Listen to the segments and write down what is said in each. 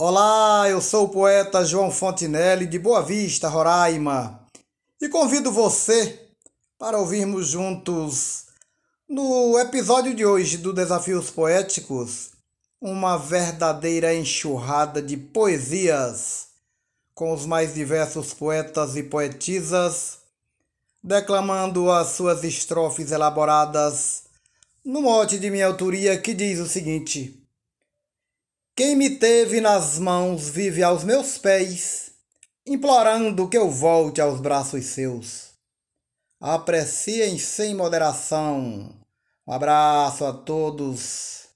Olá, eu sou o poeta João Fontinelli de Boa Vista, Roraima, e convido você para ouvirmos juntos, no episódio de hoje do Desafios Poéticos, uma verdadeira enxurrada de poesias com os mais diversos poetas e poetisas, declamando as suas estrofes elaboradas no mote de minha autoria que diz o seguinte. Quem me teve nas mãos vive aos meus pés, implorando que eu volte aos braços seus. Apreciem sem moderação. Um abraço a todos.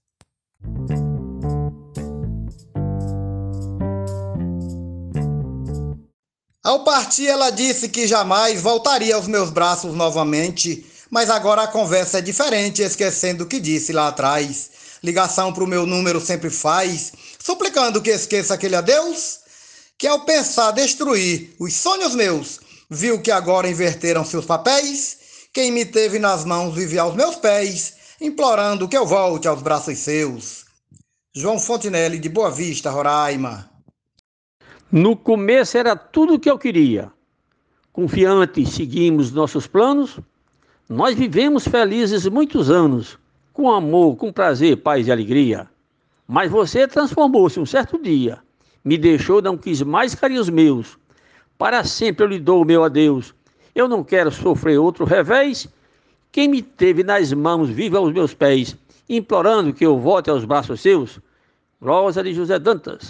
Ao partir, ela disse que jamais voltaria aos meus braços novamente, mas agora a conversa é diferente, esquecendo o que disse lá atrás ligação para o meu número sempre faz, suplicando que esqueça aquele adeus, que ao pensar destruir os sonhos meus, viu que agora inverteram seus papéis, quem me teve nas mãos vive aos meus pés, implorando que eu volte aos braços seus. João Fontinelli, de Boa Vista, Roraima. No começo era tudo o que eu queria. Confiantes seguimos nossos planos. Nós vivemos felizes muitos anos com amor, com prazer, paz e alegria. Mas você transformou-se um certo dia, me deixou, não quis mais carinhos meus. Para sempre eu lhe dou o meu adeus. Eu não quero sofrer outro revés. Quem me teve nas mãos vive aos meus pés, implorando que eu volte aos braços seus. Rosa de José Dantas.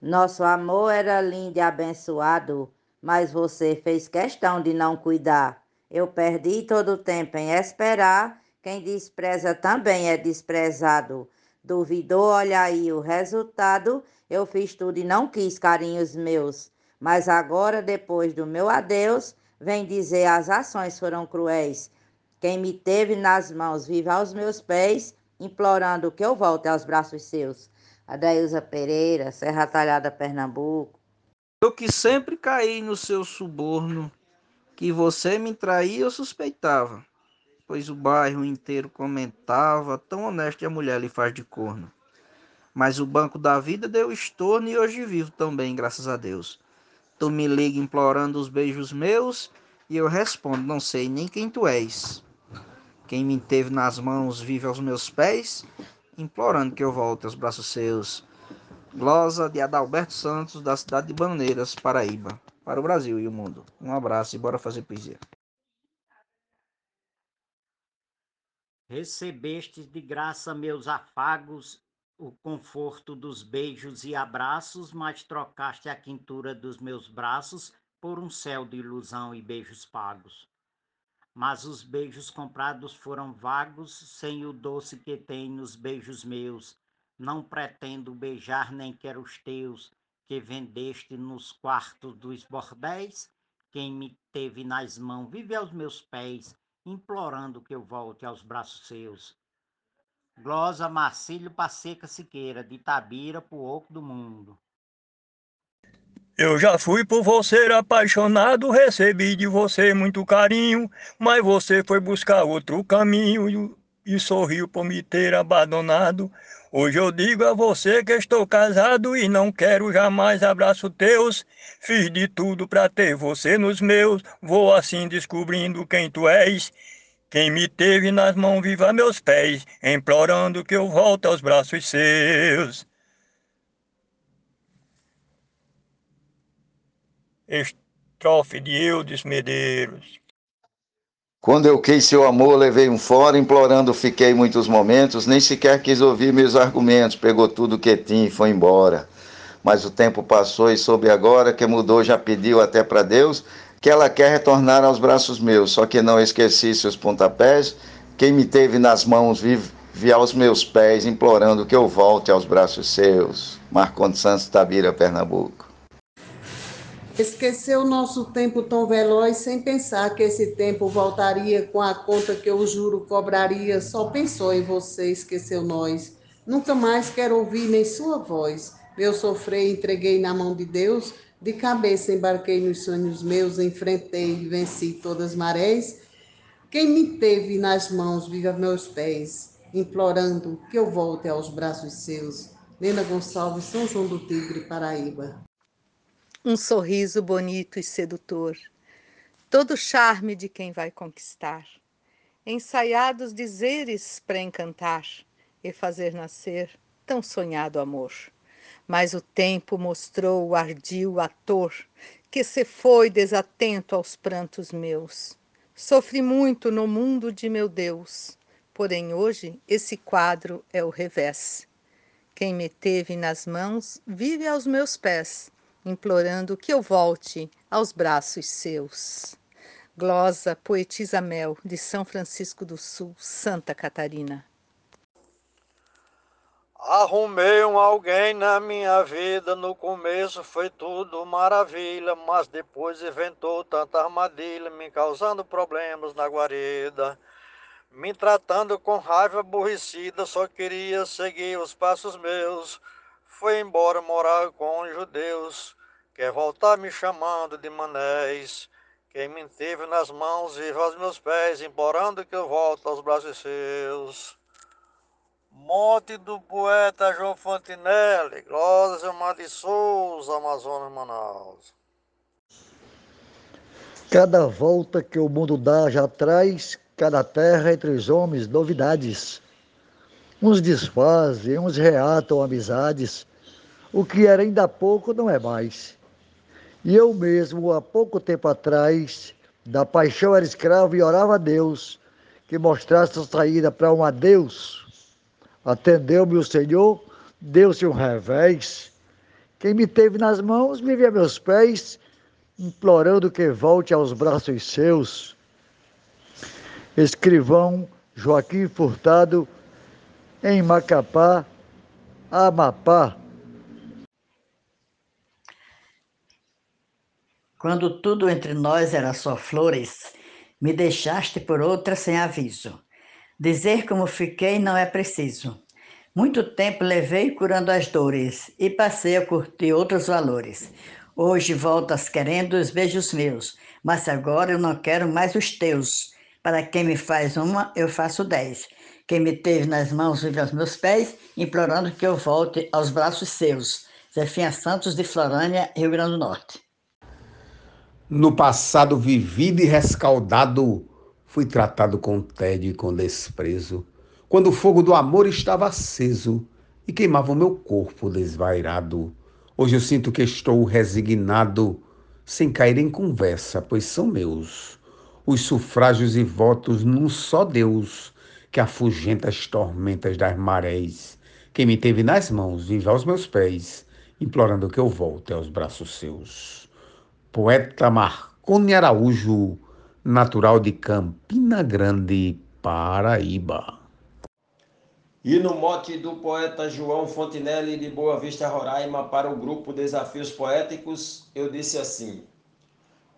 Nosso amor era lindo e abençoado, mas você fez questão de não cuidar. Eu perdi todo o tempo em esperar quem despreza também é desprezado. Duvidou, olha aí o resultado. Eu fiz tudo e não quis carinhos meus. Mas agora, depois do meu adeus, vem dizer as ações foram cruéis. Quem me teve nas mãos vive aos meus pés, implorando que eu volte aos braços seus. Adailza Pereira, Serra Talhada, Pernambuco. Eu que sempre caí no seu suborno, que você me traía, eu suspeitava pois o bairro inteiro comentava, tão honesto a mulher lhe faz de corno. Mas o banco da vida deu estorno e hoje vivo também, graças a Deus. Tu me liga implorando os beijos meus e eu respondo, não sei nem quem tu és. Quem me teve nas mãos vive aos meus pés, implorando que eu volte aos braços seus. Glosa de Adalberto Santos, da cidade de Baneiras, Paraíba. Para o Brasil e o mundo. Um abraço e bora fazer poesia. Recebestes de graça meus afagos, o conforto dos beijos e abraços, mas trocaste a quintura dos meus braços por um céu de ilusão e beijos pagos. Mas os beijos comprados foram vagos, sem o doce que tem nos beijos meus. Não pretendo beijar nem quero os teus, que vendeste nos quartos dos bordéis. Quem me teve nas mãos vive aos meus pés, implorando que eu volte aos braços seus. Glosa Marcílio Passeca Siqueira, de Tabira pro Oco do Mundo. Eu já fui por você apaixonado, recebi de você muito carinho, mas você foi buscar outro caminho e sorriu por me ter abandonado. Hoje eu digo a você que estou casado e não quero jamais abraços teus. Fiz de tudo para ter você nos meus, vou assim descobrindo quem tu és. Quem me teve nas mãos viva meus pés, implorando que eu volte aos braços seus. Estrofe de Eudes Medeiros. Quando eu quis seu amor, levei um fora, implorando fiquei muitos momentos, nem sequer quis ouvir meus argumentos, pegou tudo que tinha e foi embora. Mas o tempo passou e soube agora que mudou, já pediu até para Deus que ela quer retornar aos braços meus, só que não esqueci seus pontapés, quem me teve nas mãos vive aos meus pés, implorando que eu volte aos braços seus. Marcondes Santos Tabira, Pernambuco. Esqueceu o nosso tempo tão veloz sem pensar que esse tempo voltaria com a conta que eu juro cobraria. Só pensou em você, esqueceu nós. Nunca mais quero ouvir nem sua voz. Meu sofrer entreguei na mão de Deus. De cabeça embarquei nos sonhos meus, enfrentei e venci todas as marés. Quem me teve nas mãos vive a meus pés, implorando que eu volte aos braços seus. Lena Gonçalves, São João do Tigre, Paraíba. Um sorriso bonito e sedutor, todo charme de quem vai conquistar, ensaiados dizeres para encantar e fazer nascer tão sonhado amor. Mas o tempo mostrou o ardil ator que se foi desatento aos prantos meus. Sofri muito no mundo de meu Deus, porém hoje esse quadro é o revés. Quem me teve nas mãos vive aos meus pés, implorando que eu volte aos braços seus. Glosa, poetisa Mel, de São Francisco do Sul, Santa Catarina. Arrumei um alguém na minha vida, no começo foi tudo maravilha, mas depois inventou tanta armadilha, me causando problemas na guarida. Me tratando com raiva aborrecida, só queria seguir os passos meus. Foi embora morar com os judeus, quer voltar me chamando de manés. Quem me teve nas mãos e aos meus pés, implorando que eu volte aos braços seus. Morte do poeta João Fontinelli, Glória Mar de Souza, Amazonas, Manaus. Cada volta que o mundo dá já traz, cada terra entre os homens, novidades. Uns desfazem, uns reatam amizades. O que era ainda pouco não é mais. E eu mesmo, há pouco tempo atrás, da paixão era escravo e orava a Deus que mostrasse a saída para um adeus Atendeu-me o Senhor, deu-se um revés. Quem me teve nas mãos me via meus pés, implorando que volte aos braços seus. Escrivão Joaquim Furtado, em Macapá, Amapá. Quando tudo entre nós era só flores, me deixaste por outra sem aviso. Dizer como fiquei não é preciso. Muito tempo levei curando as dores e passei a curtir outros valores. Hoje voltas querendo os beijos meus, mas agora eu não quero mais os teus. Para quem me faz uma, eu faço dez. Quem me teve nas mãos vive aos meus pés, implorando que eu volte aos braços seus. Zefinha Santos de Florânia, Rio Grande do Norte. No passado vivido e rescaldado, Fui tratado com tédio e com desprezo, quando o fogo do amor estava aceso e queimava o meu corpo desvairado. Hoje eu sinto que estou resignado, sem cair em conversa, pois são meus os sufrágios e votos num só Deus que afugenta as tormentas das marés. Quem me teve nas mãos vive aos meus pés, implorando que eu volte aos braços seus. Poeta Marconi Araújo natural de Campina Grande, Paraíba. E no mote do poeta João Fontinelli de Boa Vista, Roraima, para o grupo Desafios Poéticos, eu disse assim: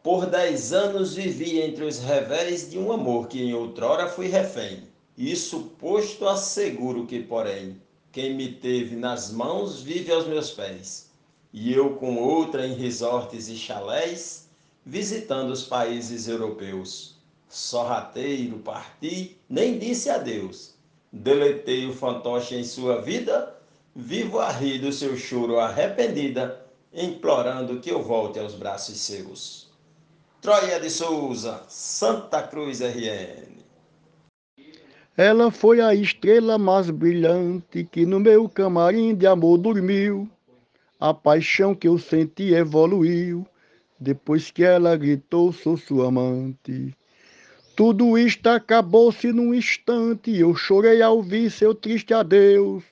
Por dez anos vivi entre os revés de um amor que em outrora fui refém. Isso posto asseguro que, porém, quem me teve nas mãos vive aos meus pés. E eu com outra em resortes e chalés, visitando os países europeus. Sorrateiro, parti, nem disse adeus. Deletei o fantoche em sua vida, vivo a rir do seu choro arrependida, implorando que eu volte aos braços seus. Troia de Souza, Santa Cruz RN. Ela foi a estrela mais brilhante que no meu camarim de amor dormiu. A paixão que eu senti evoluiu depois que ela gritou, sou sua amante. Tudo isto acabou-se num instante, eu chorei ao ouvir seu triste adeus.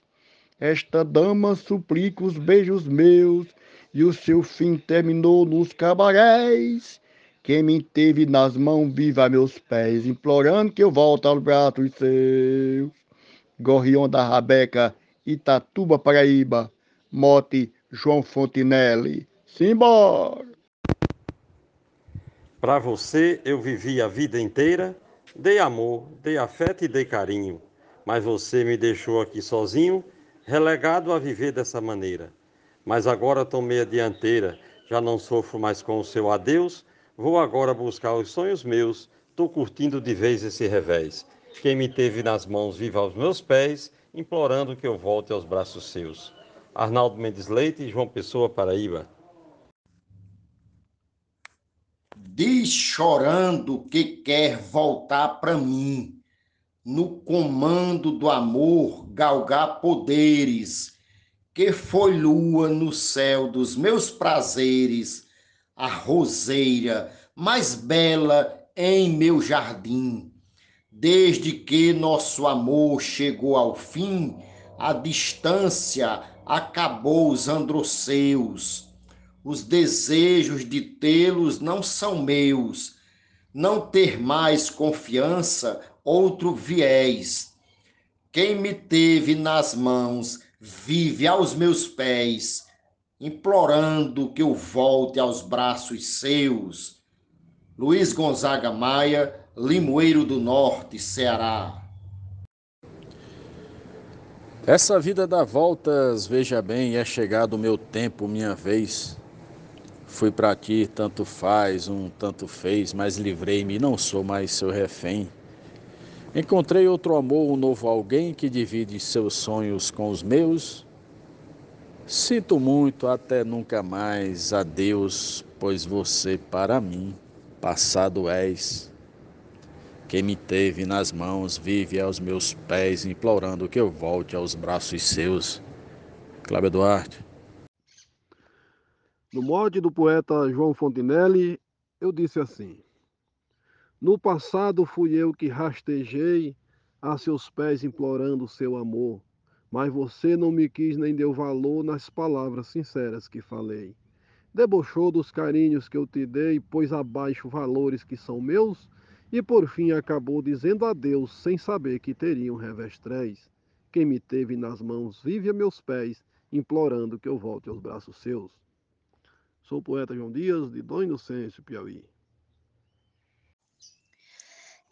Esta dama suplica os beijos meus, e o seu fim terminou nos cabarés. Quem me teve nas mãos viva a meus pés, implorando que eu volte aos braços seus. Gorrião da Rabeca, Itatuba, Paraíba, Mote João Fontinelli. Simbora! Para você eu vivi a vida inteira, dei amor, dei afeto e dei carinho, mas você me deixou aqui sozinho, relegado a viver dessa maneira. Mas agora tomei a dianteira, já não sofro mais com o seu adeus, vou agora buscar os sonhos meus, tô curtindo de vez esse revés. Quem me teve nas mãos viva aos meus pés, implorando que eu volte aos braços seus. Arnaldo Mendes Leite, João Pessoa, Paraíba. Diz chorando que quer voltar para mim, no comando do amor galgar poderes, que foi lua no céu dos meus prazeres, a roseira mais bela em meu jardim. Desde que nosso amor chegou ao fim, a distância acabou os androceus. Os desejos de tê-los não são meus. Não ter mais confiança, outro viés. Quem me teve nas mãos vive aos meus pés, implorando que eu volte aos braços seus. Luiz Gonzaga Maia, Limoeiro do Norte, Ceará. Essa vida dá voltas, veja bem, é chegado o meu tempo, minha vez. Fui para ti, tanto faz, um tanto fez, mas livrei-me, não sou mais seu refém. Encontrei outro amor, um novo alguém que divide seus sonhos com os meus. Sinto muito, até nunca mais, adeus, pois você para mim passado és. Quem me teve nas mãos vive aos meus pés, implorando que eu volte aos braços seus. Cláudio Duarte. No mote do poeta João Fontinelli, eu disse assim: No passado fui eu que rastejei a seus pés implorando seu amor, mas você não me quis nem deu valor nas palavras sinceras que falei. Debochou dos carinhos que eu te dei, pôs abaixo valores que são meus e por fim acabou dizendo adeus sem saber que teriam revestréis. Quem me teve nas mãos vive a meus pés, implorando que eu volte aos braços seus. Sou o poeta João Dias, de Dom Inocêncio, Piauí.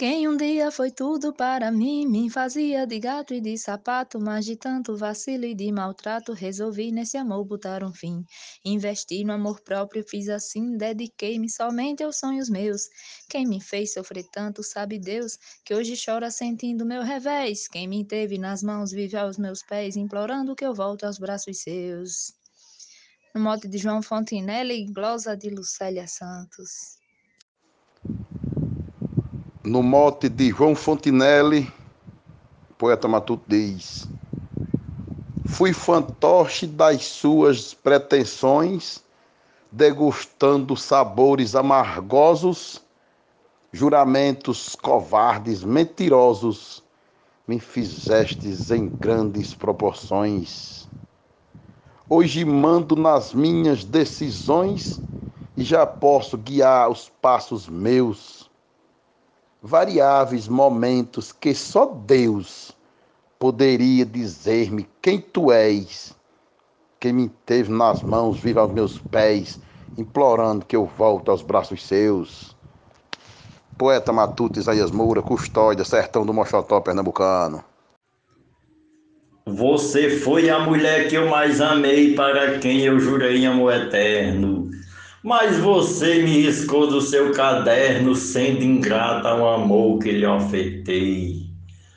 Quem um dia foi tudo para mim, me fazia de gato e de sapato, mas de tanto vacilo e de maltrato, resolvi nesse amor botar um fim. Investi no amor próprio, fiz assim, dediquei-me somente aos sonhos meus. Quem me fez sofrer tanto, sabe Deus, que hoje chora sentindo meu revés. Quem me teve nas mãos, vive aos meus pés, implorando que eu volte aos braços seus. No mote de João Fontinelli, glosa de Lucélia Santos. No mote de João Fontinelli, poeta matuto diz: Fui fantoche das suas pretensões, degustando sabores amargosos, juramentos covardes, mentirosos, me fizestes em grandes proporções. Hoje mando nas minhas decisões e já posso guiar os passos meus variáveis momentos que só Deus poderia dizer-me quem tu és. Quem me teve nas mãos, vira aos meus pés, implorando que eu volte aos braços seus. Poeta Matuto Isaías Moura, custódia, sertão do Mochotó, pernambucano. Você foi a mulher que eu mais amei, para quem eu jurei amor eterno. Mas você me riscou do seu caderno, sendo ingrata ao amor que lhe ofertei.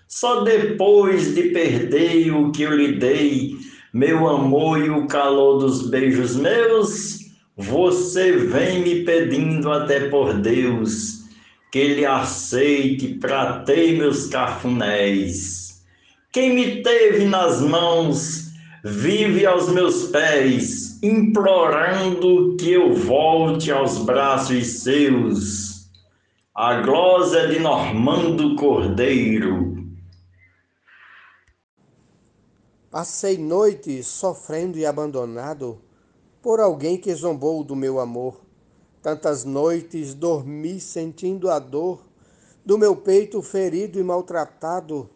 Só depois de perder o que eu lhe dei, meu amor e o calor dos beijos meus, você vem me pedindo até por Deus que lhe aceite pra ter meus cafunés. Quem me teve nas mãos vive aos meus pés implorando que eu volte aos braços seus. A glosa de Normando Cordeiro. Passei noites sofrendo e abandonado por alguém que zombou do meu amor. Tantas noites dormi sentindo a dor do meu peito ferido e maltratado.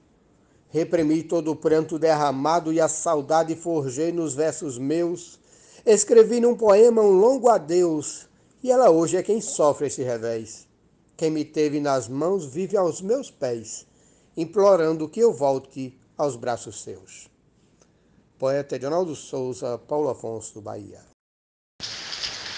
Reprimi todo o pranto derramado e a saudade forjei nos versos meus Escrevi num poema um longo adeus, e ela hoje é quem sofre esse revés. Quem me teve nas mãos vive aos meus pés, implorando que eu volte aos braços seus. Poeta Edinaldo Souza, Paulo Afonso, do Bahia.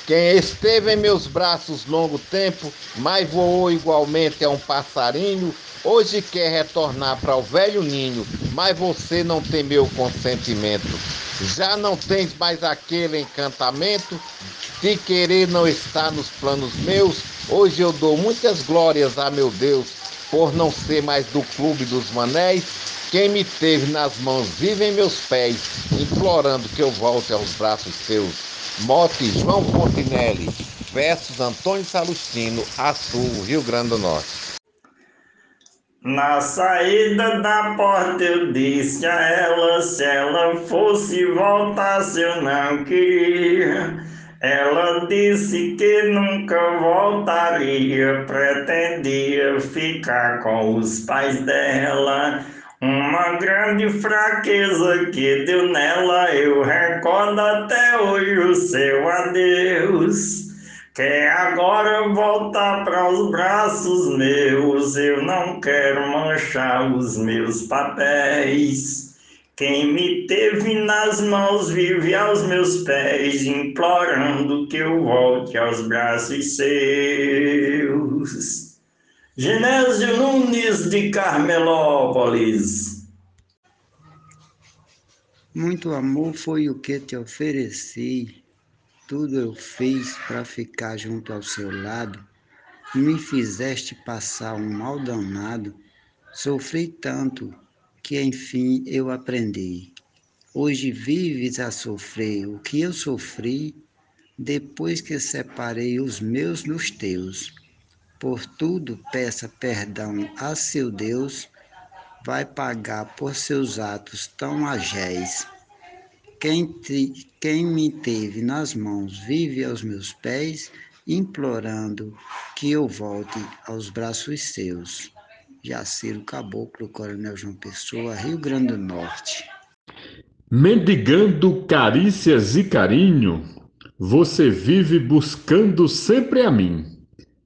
Quem esteve em meus braços longo tempo, mas voou igualmente a um passarinho, hoje quer retornar para o velho ninho, mas você não tem meu consentimento. Já não tens mais aquele encantamento de querer não estar nos planos meus. Hoje eu dou muitas glórias a meu Deus por não ser mais do clube dos manéis. Quem me teve nas mãos vive em meus pés, implorando que eu volte aos braços teus. Mote João Pontinelli, versos Antônio Salustino, Açul, Rio Grande do Norte. Na saída da porta eu disse a ela se ela fosse voltar se eu não queria. Ela disse que nunca voltaria, pretendia ficar com os pais dela. Uma grande fraqueza que deu nela, eu recordo até hoje o seu adeus. Quer agora voltar para os braços meus, eu não quero manchar os meus papéis. Quem me teve nas mãos vive aos meus pés, implorando que eu volte aos braços seus. Genésio Nunes de Carmelópolis. Muito amor foi o que te ofereci tudo eu fiz para ficar junto ao seu lado, me fizeste passar um mal danado, sofri tanto que enfim eu aprendi. Hoje vives a sofrer o que eu sofri depois que separei os meus dos teus. Por tudo peça perdão a seu Deus, vai pagar por seus atos tão agéis. Quem, te, quem me teve nas mãos vive aos meus pés, implorando que eu volte aos braços seus. Jaciro Caboclo, Coronel João Pessoa, Rio Grande do Norte. Mendigando carícias e carinho, você vive buscando sempre a mim.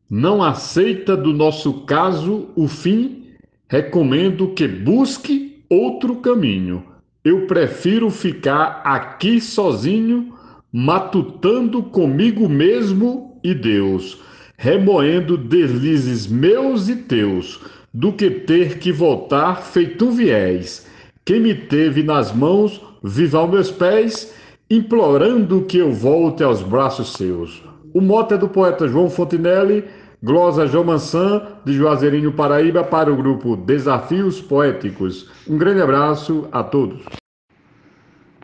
Não aceita do nosso caso o fim, recomendo que busque outro caminho eu prefiro ficar aqui sozinho, matutando comigo mesmo e Deus, remoendo deslizes meus e teus, do que ter que voltar feito um viés. Quem me teve nas mãos, viva aos meus pés, implorando que eu volte aos braços seus. O mote é do poeta João Fontinelli, glosa João Mansan, de Juazeirinho, Paraíba, para o grupo Desafios Poéticos. Um grande abraço a todos.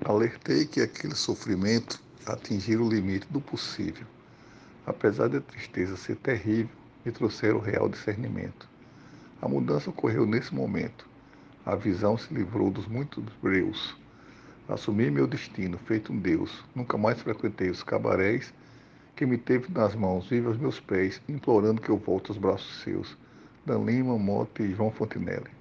Alertei que aquele sofrimento atingira o limite do possível. Apesar da tristeza ser terrível, me trouxeram o real discernimento. A mudança ocorreu nesse momento. A visão se livrou dos muitos breus. Assumi meu destino, feito um Deus. Nunca mais frequentei os cabarés. Que me teve nas mãos, vive aos meus pés, implorando que eu volte aos braços seus. Dan Lima, Mote e João Fontinelli.